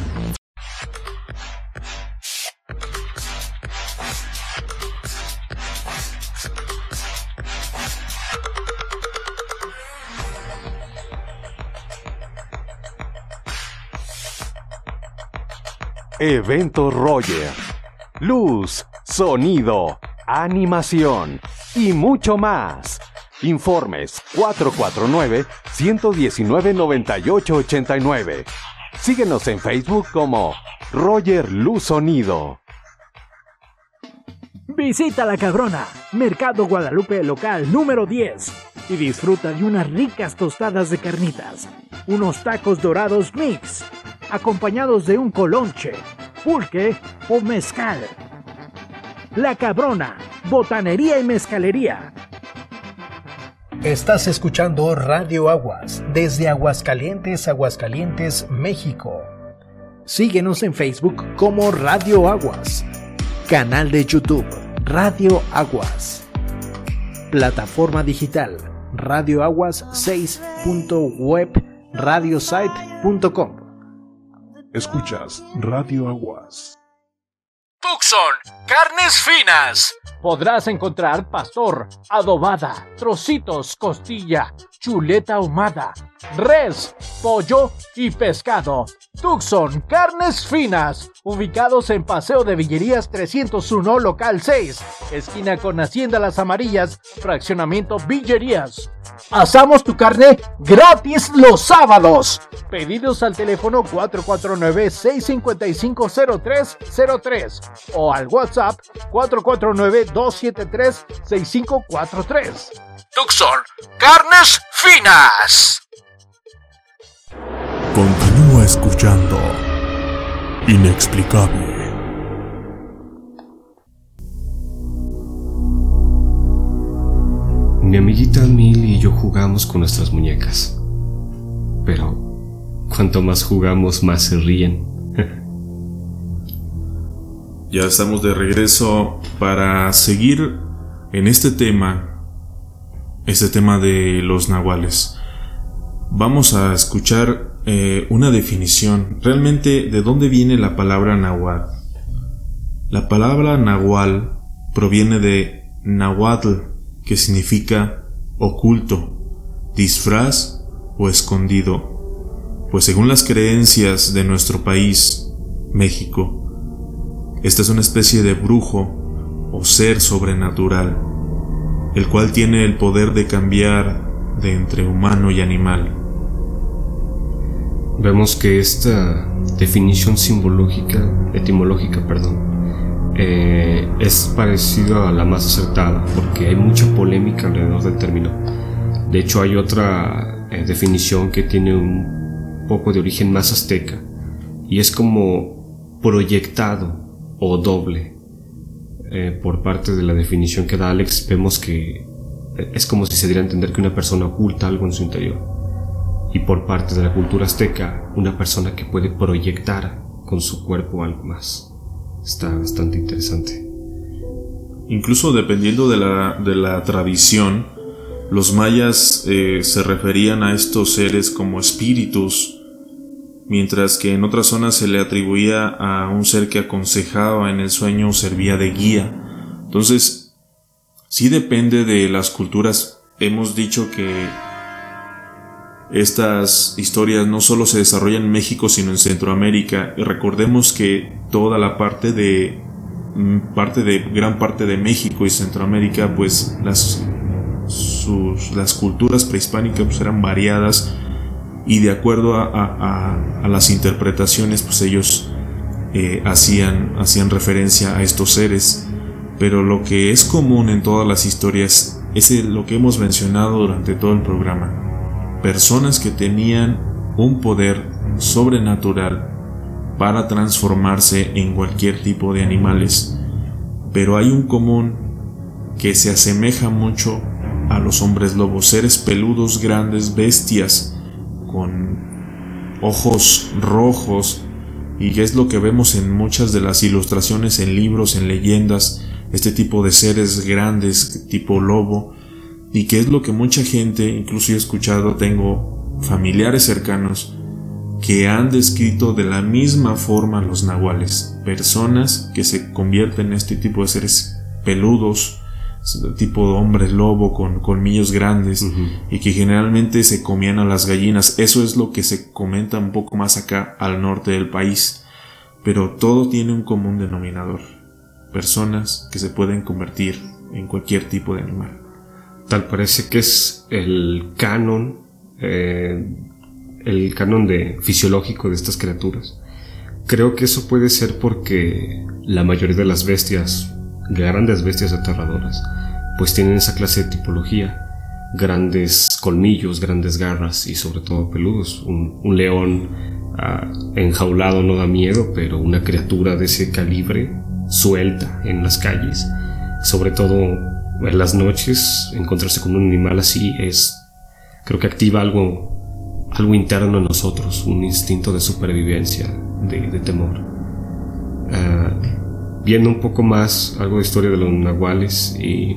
Evento Roger. Luz, sonido, animación y mucho más. Informes 449-119-9889. Síguenos en Facebook como Roger Luz Sonido. Visita La Cabrona, Mercado Guadalupe local número 10 y disfruta de unas ricas tostadas de carnitas, unos tacos dorados mix acompañados de un colonche, pulque o mezcal. La Cabrona, botanería y mezcalería. Estás escuchando Radio Aguas desde Aguascalientes, Aguascalientes, México. Síguenos en Facebook como Radio Aguas. Canal de YouTube Radio Aguas. Plataforma digital Radio Aguas 6.webradiosite.com. Escuchas Radio Aguas. Tucson, carnes finas. Podrás encontrar pastor, adobada, trocitos, costilla, chuleta ahumada, res, pollo y pescado. Tucson, carnes finas, ubicados en Paseo de Villerías 301, local 6, esquina con Hacienda Las Amarillas, fraccionamiento Villerías. Asamos tu carne gratis los sábados. Pedidos al teléfono 449-655-0303 o al WhatsApp 449-273-6543. Tucson, carnes finas. Continúa escuchando Inexplicable. Mi amiguita Mil y yo jugamos con nuestras muñecas. Pero cuanto más jugamos, más se ríen. Ya estamos de regreso para seguir en este tema, este tema de los nahuales. Vamos a escuchar eh, una definición. Realmente, ¿de dónde viene la palabra nahual? La palabra nahual proviene de nahuatl, que significa oculto, disfraz o escondido. Pues según las creencias de nuestro país, México, esta es una especie de brujo o ser sobrenatural, el cual tiene el poder de cambiar de entre humano y animal. Vemos que esta definición simbológica, etimológica, perdón, eh, es parecida a la más acertada porque hay mucha polémica alrededor del término. De hecho, hay otra eh, definición que tiene un poco de origen más azteca y es como proyectado o doble. Eh, por parte de la definición que da Alex, vemos que es como si se diera a entender que una persona oculta algo en su interior. y por parte de la cultura azteca una persona que puede proyectar con su cuerpo algo más. Está bastante interesante. Incluso dependiendo de la, de la tradición, los mayas eh, se referían a estos seres como espíritus, mientras que en otras zonas se le atribuía a un ser que aconsejaba en el sueño o servía de guía. Entonces, sí depende de las culturas. Hemos dicho que estas historias no solo se desarrollan en México, sino en Centroamérica. Recordemos que toda la parte de mm, parte de gran parte de México y Centroamérica, pues las sus, las culturas prehispánicas pues, eran variadas y de acuerdo a, las interpretaciones, pues ellos eh, hacían, hacían referencia a estos seres. Pero lo que es común en todas las historias es lo que hemos mencionado durante todo el programa personas que tenían un poder sobrenatural para transformarse en cualquier tipo de animales, pero hay un común que se asemeja mucho a los hombres lobos, seres peludos, grandes, bestias, con ojos rojos, y es lo que vemos en muchas de las ilustraciones en libros, en leyendas, este tipo de seres grandes, tipo lobo, y que es lo que mucha gente, incluso he escuchado, tengo familiares cercanos, que han descrito de la misma forma los nahuales, personas que se convierten en este tipo de seres peludos, tipo de hombre lobo con colmillos grandes y que generalmente se comían a las gallinas. Eso es lo que se comenta un poco más acá al norte del país. Pero todo tiene un común denominador. Personas que se pueden convertir en cualquier tipo de animal. Tal parece que es el canon, eh, el canon de fisiológico de estas criaturas. Creo que eso puede ser porque la mayoría de las bestias, grandes bestias aterradoras, pues tienen esa clase de tipología. Grandes colmillos, grandes garras y sobre todo peludos. Un, león ah, enjaulado no da miedo, pero una criatura de ese calibre suelta en las calles, sobre todo en las noches encontrarse con un animal así es creo que activa algo algo interno en nosotros un instinto de supervivencia de, temor ah, viendo un poco más algo de historia de los nahuales y,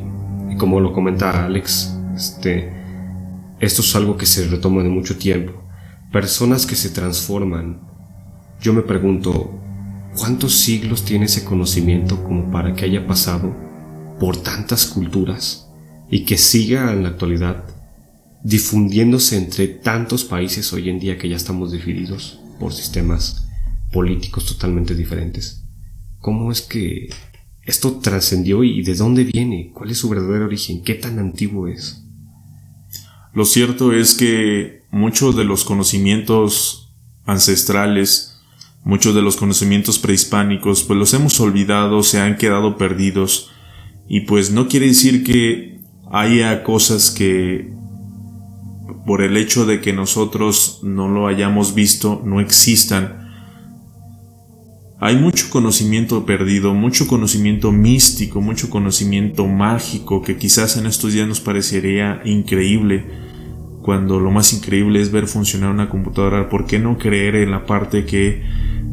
como lo comenta Alex este esto es algo que se retoma de mucho tiempo personas que se transforman yo me pregunto cuántos siglos tiene ese conocimiento como para que haya pasado por tantas culturas y que siga en la actualidad difundiéndose entre tantos países hoy en día que ya estamos divididos por sistemas políticos totalmente diferentes. ¿Cómo es que esto trascendió y de dónde viene? ¿Cuál es su verdadero origen? ¿Qué tan antiguo es? Lo cierto es que muchos de los conocimientos ancestrales, muchos de los conocimientos prehispánicos, pues los hemos olvidado, se han quedado perdidos y pues no quiere decir que haya cosas que por el hecho de que nosotros no lo hayamos visto no existan. Hay mucho conocimiento perdido, mucho conocimiento místico, mucho conocimiento mágico que quizás en estos días nos parecería increíble, cuando lo más increíble es ver funcionar una computadora. ¿Por qué no creer en la parte que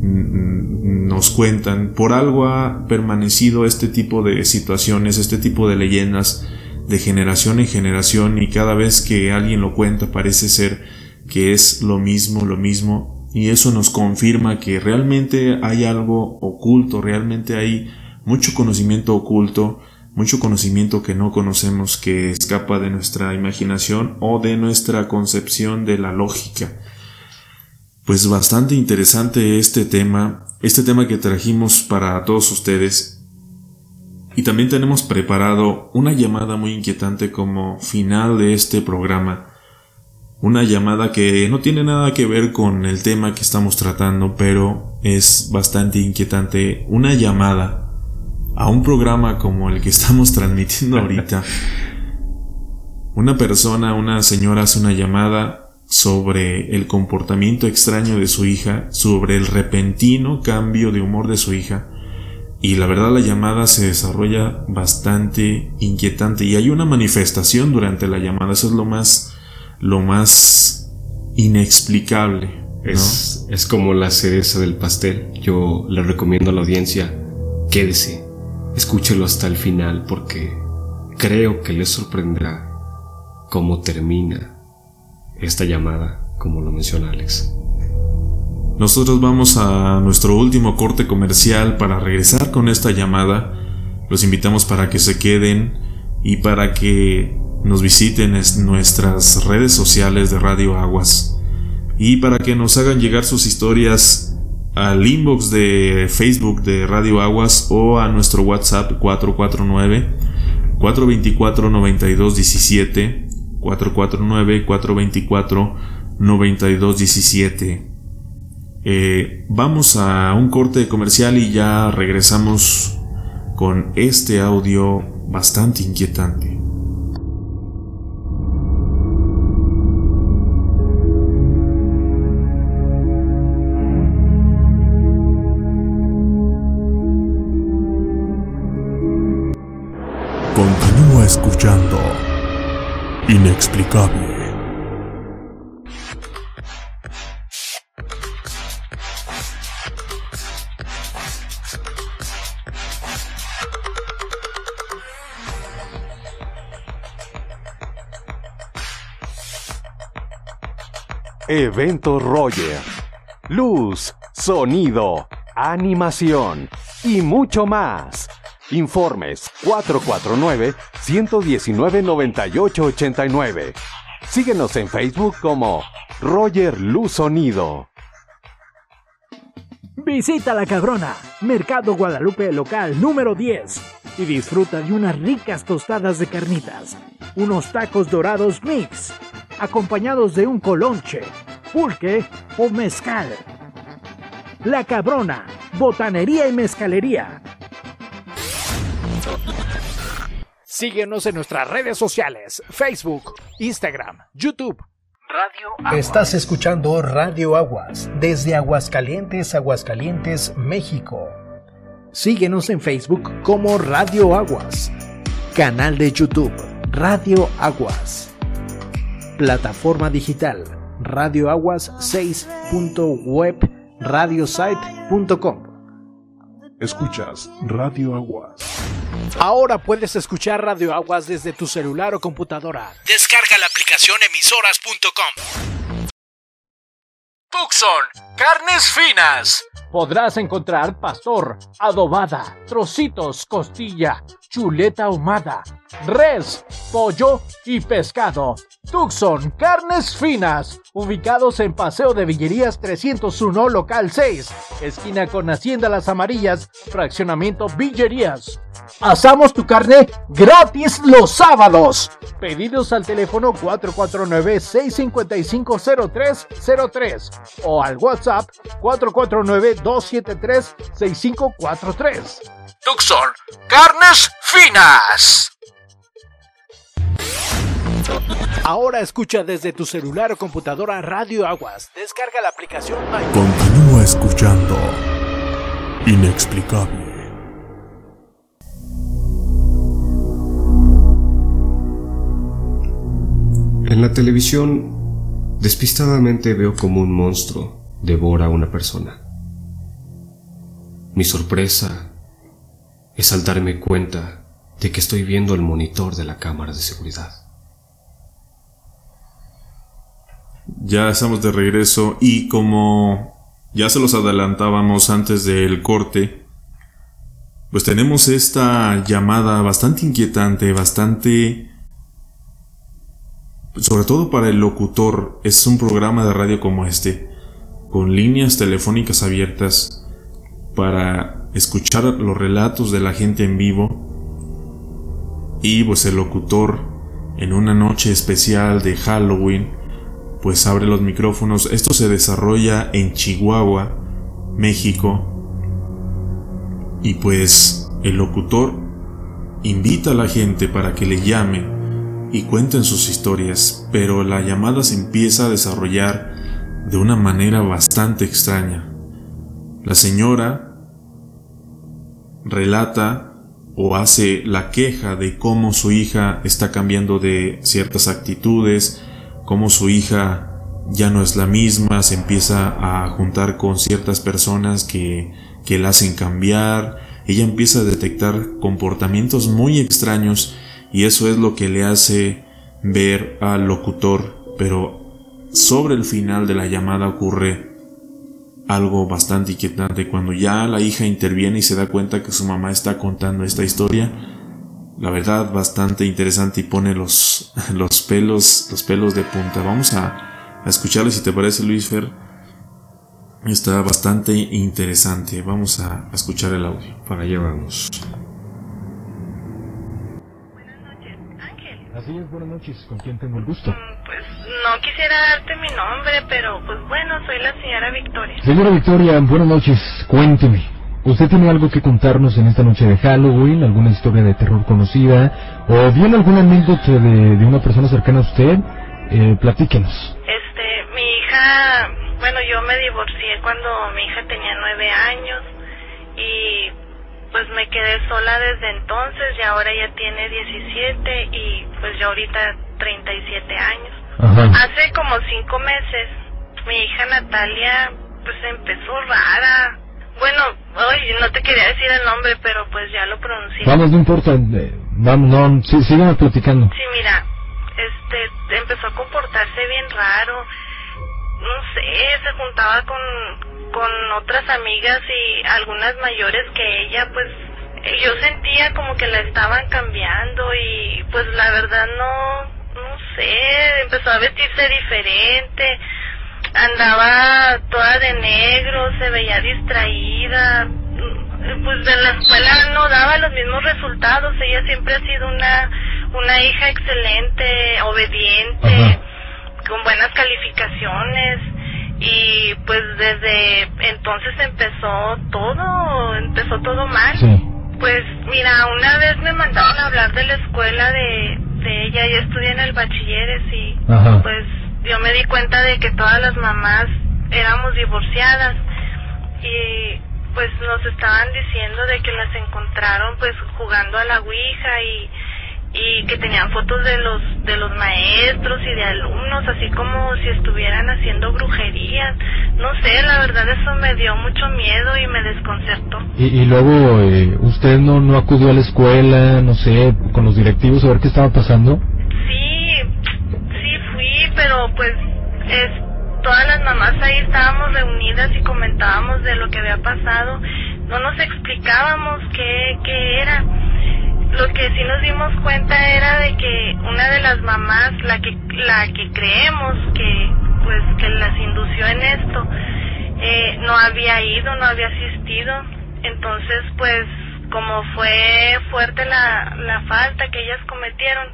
nos cuentan, por algo ha permanecido este tipo de situaciones, este tipo de leyendas de generación en generación y cada vez que alguien lo cuenta parece ser que es lo mismo, lo mismo y eso nos confirma que realmente hay algo oculto, realmente hay mucho conocimiento oculto, mucho conocimiento que no conocemos que escapa de nuestra imaginación o de nuestra concepción de la lógica. Pues bastante interesante este tema, este tema que trajimos para todos ustedes. Y también tenemos preparado una llamada muy inquietante como final de este programa. Una llamada que no tiene nada que ver con el tema que estamos tratando, pero es bastante inquietante. Una llamada a un programa como el que estamos transmitiendo ahorita. Una persona, una señora hace una llamada sobre el comportamiento extraño de su hija, sobre el repentino cambio de humor de su hija, y la verdad la llamada se desarrolla bastante inquietante y hay una manifestación durante la llamada, eso es lo más lo más inexplicable. Es, es como la cereza del pastel. Yo le recomiendo a la audiencia, quédese, escúchelo hasta el final porque creo que le sorprenderá cómo termina esta llamada, como lo menciona Alex. Nosotros vamos a nuestro último corte comercial para regresar con esta llamada. Los invitamos para que se queden y para que nos visiten en nuestras redes sociales de Radio Aguas y para que nos hagan llegar sus historias al inbox de Facebook de Radio Aguas o a nuestro WhatsApp 449 424 9217 449 424 9217 vamos a un corte comercial y ya regresamos con este audio bastante inquietante. Inexplicable. Evento Roger. Luz, sonido, animación y mucho más. Informes 449-119-9889. Síguenos en Facebook como Roger Luz Sonido. Visita La Cabrona, Mercado Guadalupe local número 10 y disfruta de unas ricas tostadas de carnitas, unos tacos dorados mix, acompañados de un colonche, pulque o mezcal. La Cabrona, botanería y mezcalería Síguenos en nuestras redes sociales, Facebook, Instagram, YouTube. Radio Aguas. Estás escuchando Radio Aguas desde Aguascalientes, Aguascalientes, México. Síguenos en Facebook como Radio Aguas. Canal de YouTube Radio Aguas. Plataforma digital Radio Aguas 6.webradiosite.com. Escuchas Radio Aguas. Ahora puedes escuchar Radio Aguas desde tu celular o computadora. Descarga la aplicación emisoras.com. Tucson, carnes finas. Podrás encontrar pastor, adobada, trocitos, costilla, chuleta ahumada, res, pollo y pescado. Tucson, carnes finas, ubicados en Paseo de Villerías 301, local 6, esquina con Hacienda Las Amarillas, fraccionamiento Villerías. Asamos tu carne gratis los sábados. Pedidos al teléfono 449-655-0303 o al WhatsApp 449-273-6543. Tucson, carnes finas. Ahora escucha desde tu celular o computadora Radio Aguas. Descarga la aplicación. Continúa escuchando. Inexplicable. En la televisión, despistadamente veo como un monstruo devora a una persona. Mi sorpresa es al darme cuenta de que estoy viendo el monitor de la cámara de seguridad. Ya estamos de regreso y como ya se los adelantábamos antes del corte, pues tenemos esta llamada bastante inquietante, bastante... Sobre todo para el locutor, es un programa de radio como este, con líneas telefónicas abiertas para escuchar los relatos de la gente en vivo. Y pues el locutor en una noche especial de Halloween pues abre los micrófonos. Esto se desarrolla en Chihuahua, México. Y pues el locutor invita a la gente para que le llame y cuenten sus historias, pero la llamada se empieza a desarrollar de una manera bastante extraña. La señora relata o hace la queja de cómo su hija está cambiando de ciertas actitudes, cómo su hija ya no es la misma, se empieza a juntar con ciertas personas que, que la hacen cambiar, ella empieza a detectar comportamientos muy extraños y eso es lo que le hace ver al locutor, pero sobre el final de la llamada ocurre algo bastante inquietante cuando ya la hija interviene y se da cuenta que su mamá está contando esta historia. La verdad, bastante interesante y pone los, los pelos, los pelos de punta. Vamos a, a escucharle si te parece, Luis Fer. Está bastante interesante. Vamos a, a escuchar el audio. Para allá vamos. Buenas noches, Ángel. Así es, buenas noches. ¿Con quién tengo el gusto? Mm, Pues no quisiera darte mi nombre, pero pues bueno, soy la señora Victoria. Señora Victoria, buenas noches. Cuénteme. ¿Usted tiene algo que contarnos en esta noche de Halloween? ¿Alguna historia de terror conocida? ¿O bien alguna anécdota de, de una persona cercana a usted? Eh, platíquenos. Este, mi hija, bueno, yo me divorcié cuando mi hija tenía nueve años y pues me quedé sola desde entonces y ahora ella tiene 17 y pues yo ahorita 37 años. Ajá. Hace como cinco meses mi hija Natalia pues empezó rara. Bueno, hoy no te quería decir el nombre, pero pues ya lo pronuncié. Vamos, no importa. eh, vamos, no, sí, síganme platicando. Sí, mira, este, empezó a comportarse bien raro. No sé, se juntaba con, con otras amigas y algunas mayores que ella, pues, yo sentía como que la estaban cambiando y pues la verdad no, no sé, empezó a vestirse diferente, andaba toda de negro, se veía distraída, mm, pues en la escuela no daba los mismos resultados, ella siempre ha sido una, una hija excelente, obediente, Ajá. con buenas calificaciones y pues desde entonces empezó todo, empezó todo mal. Sí. Pues mira, una vez me mandaron a hablar de la escuela de, de ella, yo estudié en el bachilleres y Ajá. pues yo me di cuenta de que todas las mamás éramos divorciadas y pues nos estaban diciendo de que las encontraron pues jugando a la ouija y y que tenían fotos de los de los maestros y de alumnos así como si estuvieran haciendo brujerías. No sé la verdad eso me dio mucho miedo y me desconcertó. Y, luego, eh, ¿usted no, no acudió a la escuela, no sé, con los directivos a ver qué estaba pasando? Pues es todas las mamás ahí estábamos reunidas y comentábamos de lo que había pasado. No nos explicábamos qué, qué era. Lo que sí nos dimos cuenta era de que una de las mamás, la que la que creemos que pues que las indució en esto, eh, no había ido, no había asistido. Entonces, pues como fue fuerte la, la falta que ellas cometieron,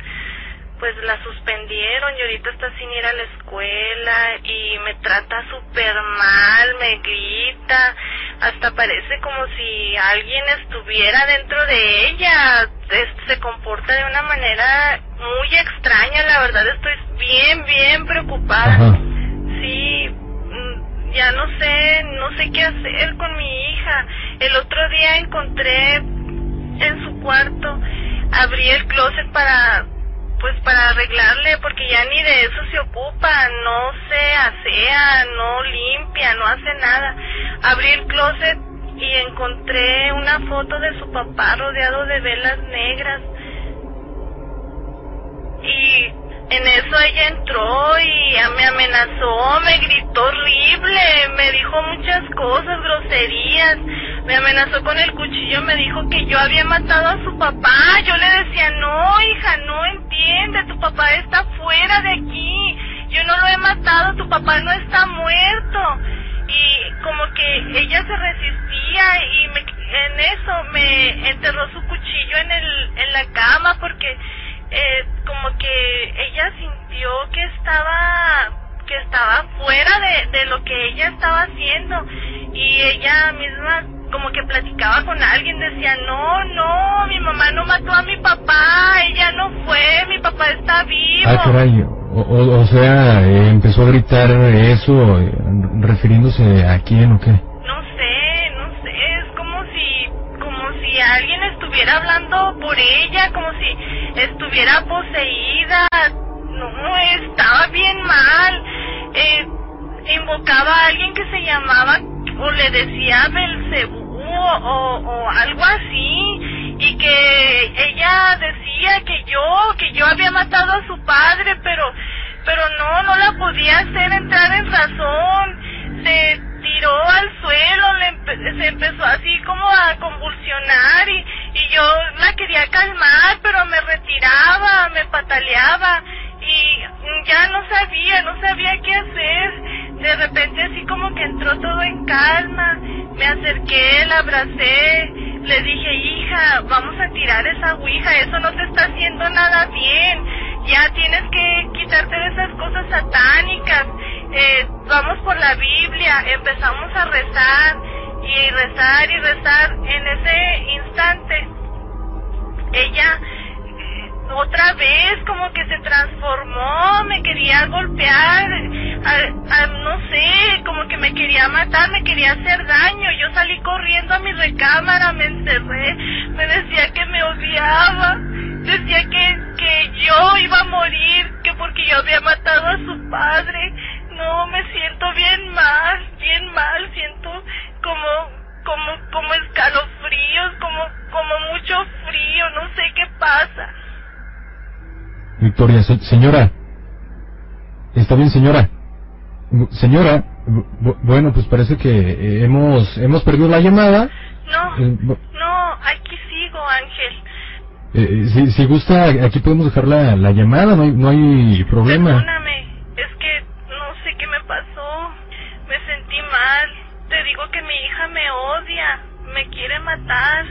pues la suspendieron y ahorita está sin ir a la escuela y me trata súper mal, me grita, hasta parece como si alguien estuviera dentro de ella, Es- se comporta de una manera muy extraña, la verdad estoy bien, bien preocupada. Ajá. Sí, mm, ya no sé, no sé qué hacer con mi hija. El otro día encontré en su cuarto, abrí el closet para, pues para arreglarle, porque ya ni de eso se ocupa, no se asea, no limpia, no hace nada. Abrí el closet y encontré una foto de su papá rodeado de velas negras. Y en eso ella entró y me amenazó, me gritó horrible, me dijo muchas cosas, groserías, me amenazó con el cuchillo, me dijo que yo había matado a su papá. Yo le decía, no, hija, no entiende, tu papá está fuera de aquí, yo no lo he matado, tu papá no está muerto. Y como que ella se resistía y me, en eso me enterró su cuchillo en, el, en la cama porque eh, como que sintió que estaba que estaba fuera de, de lo que ella estaba haciendo y ella misma como que platicaba con alguien decía no no mi mamá no mató a mi papá ella no fue mi papá está vivo Ah, caray. O, o- o sea, eh, empezó a gritar eso, eh, refiriéndose a quién o qué. no sé no sé es como si como si alguien estuviera hablando por ella como si estuviera poseída no estaba bien mal. Eh, invocaba a alguien que se llamaba o le decía Belcebú o, o algo así y que ella decía que yo que yo había matado a su padre pero pero no no la podía hacer entrar en razón. Se tiró al suelo le se empezó así como a convulsionar y, y yo la quería calmar pero me retiraba me pataleaba y ya no sabía, no sabía qué hacer. De repente así como que entró todo en calma. Me acerqué, la abracé, le dije, hija, vamos a tirar esa ouija, eso no te está haciendo nada bien. Ya tienes que quitarte de esas cosas satánicas. Eh, vamos por la Biblia, empezamos a rezar y rezar y rezar. En ese instante, ella otra vez como que se transformó, me quería golpear, no sé, como que me quería matar, me quería hacer daño. Yo salí corriendo a mi recámara, me encerré, me decía que me odiaba, decía que, que yo iba a morir, que porque yo había matado a su padre. No, me siento bien mal, bien mal, siento como como como escalofríos, como como mucho frío, no sé qué pasa. Victoria, señora. Está bien, señora. Señora, bueno, pues parece que eh, hemos hemos perdido la llamada. No, eh, no, aquí sigo, Ángel. Eh, si, si gusta, aquí podemos dejar la, la llamada, no hay, no hay problema. Perdóname, es que no sé qué me pasó, me sentí mal. Te digo que mi hija me odia, me quiere matar,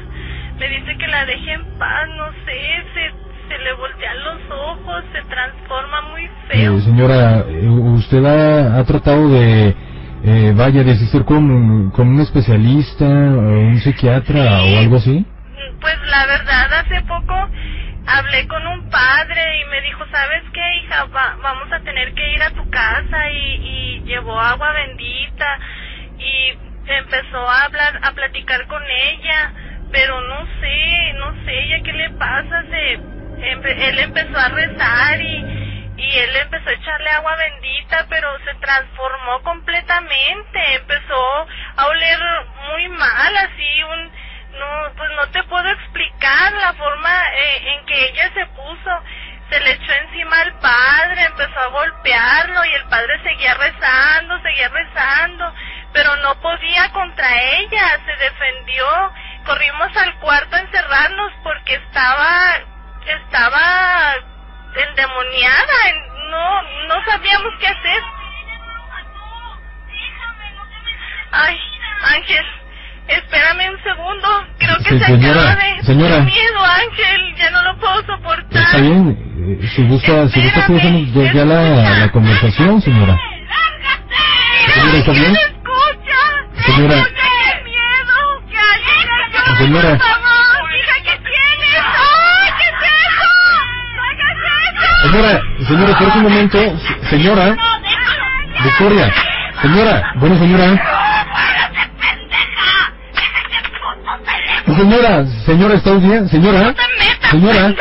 me dice que la deje en paz, no sé, se se le voltean los ojos, se transforma muy feo. Eh, señora, eh, ¿usted ha, tratado de, eh, vaya, de asistir con, con un especialista, un psiquiatra o algo así? Pues la verdad, hace poco hablé con un padre y me dijo, ¿sabes qué, hija? vamos a tener que ir a tu casa y, y llevó agua bendita y empezó a hablar, a platicar con ella, pero no sé, no sé, ella qué le pasa, se él empezó a rezar y, y él empezó a echarle agua bendita, pero se transformó completamente, empezó a oler muy mal, así un, no, pues no te puedo explicar la forma eh, en que ella se puso, se le echó encima al padre, empezó a golpearlo y el padre seguía rezando, seguía rezando, pero no podía contra ella, se defendió, corrimos al cuarto a encerrarnos porque estaba estaba endemoniada, no, no sabíamos qué hacer. Ay, Ángel, espérame un segundo, creo que se señora, acabe. Señora. miedo, Ángel, ya no lo puedo soportar. Está bien, eh, si gusta, si gusta podemos ya, la, la conversación, señora. Señora, ¿está bien? Escucha, señora. Señora. Señora, señora, por un momento. Señora. Victoria. Señora. Bueno, señora. Señora, señora, ¿está bien? Señora. Señora.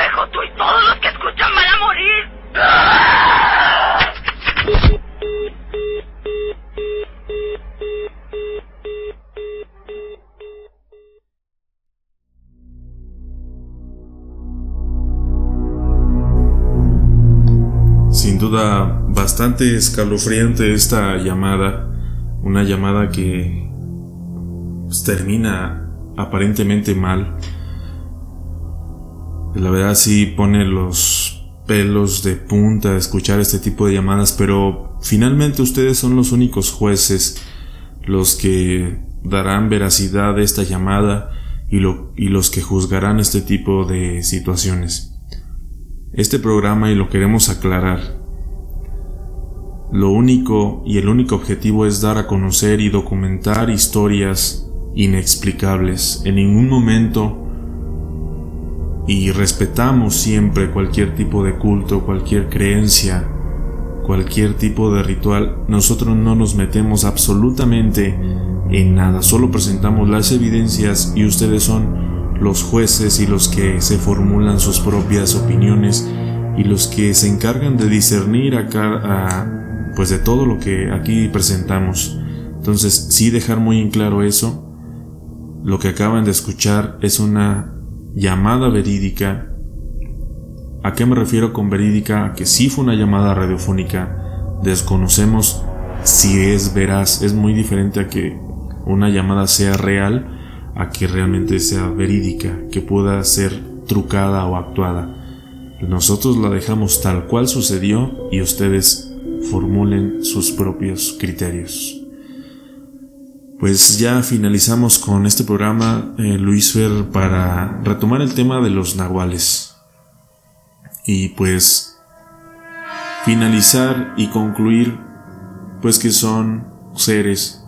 Bastante escalofriante esta llamada, una llamada que pues, termina aparentemente mal. La verdad sí pone los pelos de punta escuchar este tipo de llamadas, pero finalmente ustedes son los únicos jueces los que darán veracidad a esta llamada y, y los que juzgarán este tipo de situaciones este programa y lo queremos aclarar. Lo único y el único objetivo es dar a conocer y documentar historias inexplicables. En ningún momento y respetamos siempre cualquier tipo de culto, cualquier creencia, cualquier tipo de ritual. Nosotros no nos metemos absolutamente en nada, solo presentamos las evidencias y ustedes son los jueces y los que se formulan sus propias opiniones y los que se encargan de discernir a, pues de todo lo que aquí presentamos. Entonces, sí dejar muy en claro eso. Lo que acaban de escuchar es una llamada verídica. ¿A qué me refiero con verídica? Que sí fue una llamada radiofónica. Desconocemos si es veraz. Es muy diferente a que una llamada sea real a que realmente sea verídica, que pueda ser trucada o actuada. Nosotros la dejamos tal cual sucedió y ustedes formulen sus propios criterios. Pues ya finalizamos con este programa, eh, Luis Fer, para retomar el tema de los nahuales. Y pues finalizar y concluir, pues que son seres,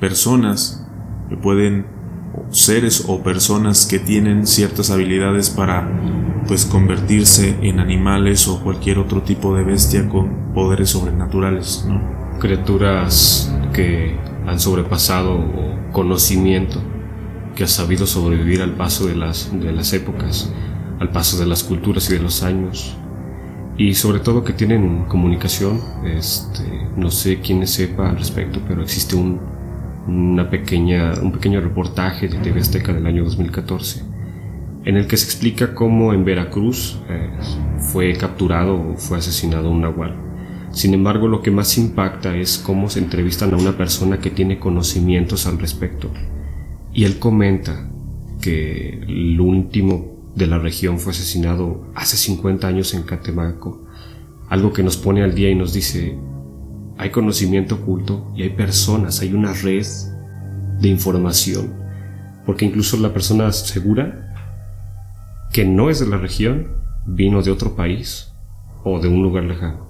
personas que pueden seres o personas que tienen ciertas habilidades para pues convertirse en animales o cualquier otro tipo de bestia con poderes sobrenaturales, ¿no? Criaturas que han sobrepasado conocimiento, que ha sabido sobrevivir al paso de las, de las épocas, al paso de las culturas y de los años, y sobre todo que tienen comunicación, este, no sé quién sepa al respecto, pero existe un, una pequeña, un pequeño reportaje de TV Azteca del año 2014, en el que se explica cómo en Veracruz eh, fue capturado o fue asesinado un nahual. Sin embargo, lo que más impacta es cómo se entrevistan a una persona que tiene conocimientos al respecto. Y él comenta que el último de la región fue asesinado hace 50 años en Catemaco, algo que nos pone al día y nos dice, hay conocimiento oculto y hay personas, hay una red de información, porque incluso la persona segura que no es de la región, vino de otro país o de un lugar lejano.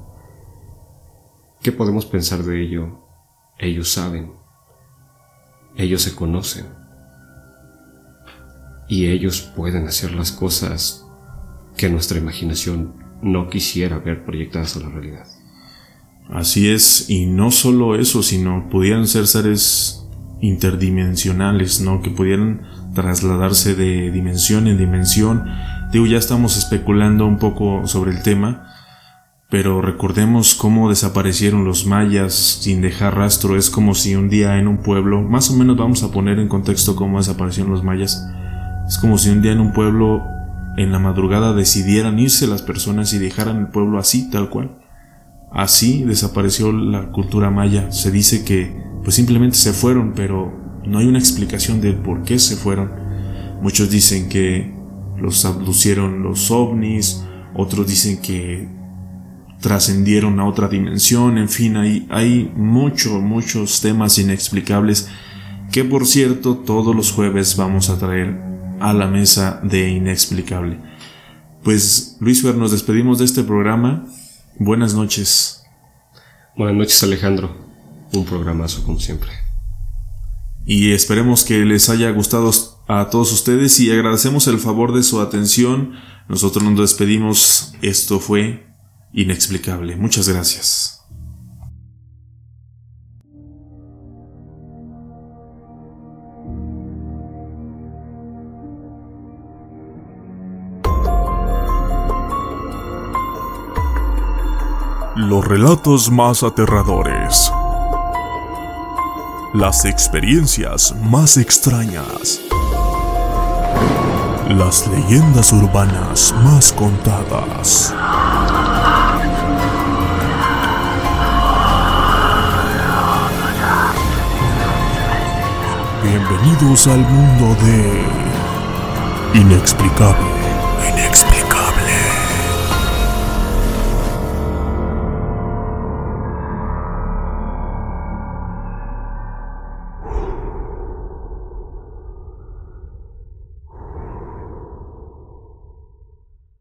¿Qué podemos pensar de ello? Ellos saben, ellos se conocen y ellos pueden hacer las cosas que nuestra imaginación no quisiera ver proyectadas a la realidad. Así es, y no solo eso, sino pudieran ser seres interdimensionales, ¿no? Que pudieran trasladarse de dimensión en dimensión. Digo, ya estamos especulando un poco sobre el tema, pero recordemos cómo desaparecieron los mayas sin dejar rastro. Es como si un día en un pueblo, más o menos vamos a poner en contexto cómo desaparecieron los mayas. Es como si un día en un pueblo, en la madrugada, decidieran irse las personas y dejaran el pueblo así, tal cual. Así desapareció la cultura maya. Se dice que pues simplemente se fueron, pero no hay una explicación de por qué se fueron. Muchos dicen que los abducieron los ovnis, otros dicen que trascendieron a otra dimensión, en fin, hay, hay muchos, muchos temas inexplicables que por cierto todos los jueves vamos a traer a la mesa de inexplicable. Pues Luis Fer, nos despedimos de este programa. Buenas noches. Buenas noches Alejandro. Un programazo como siempre. Y esperemos que les haya gustado a todos ustedes y agradecemos el favor de su atención. Nosotros nos despedimos. Esto fue inexplicable. Muchas gracias. Los relatos más aterradores. Las experiencias más extrañas. Las leyendas urbanas más contadas. Bienvenidos al mundo de... Inexplicable. Inexplicable.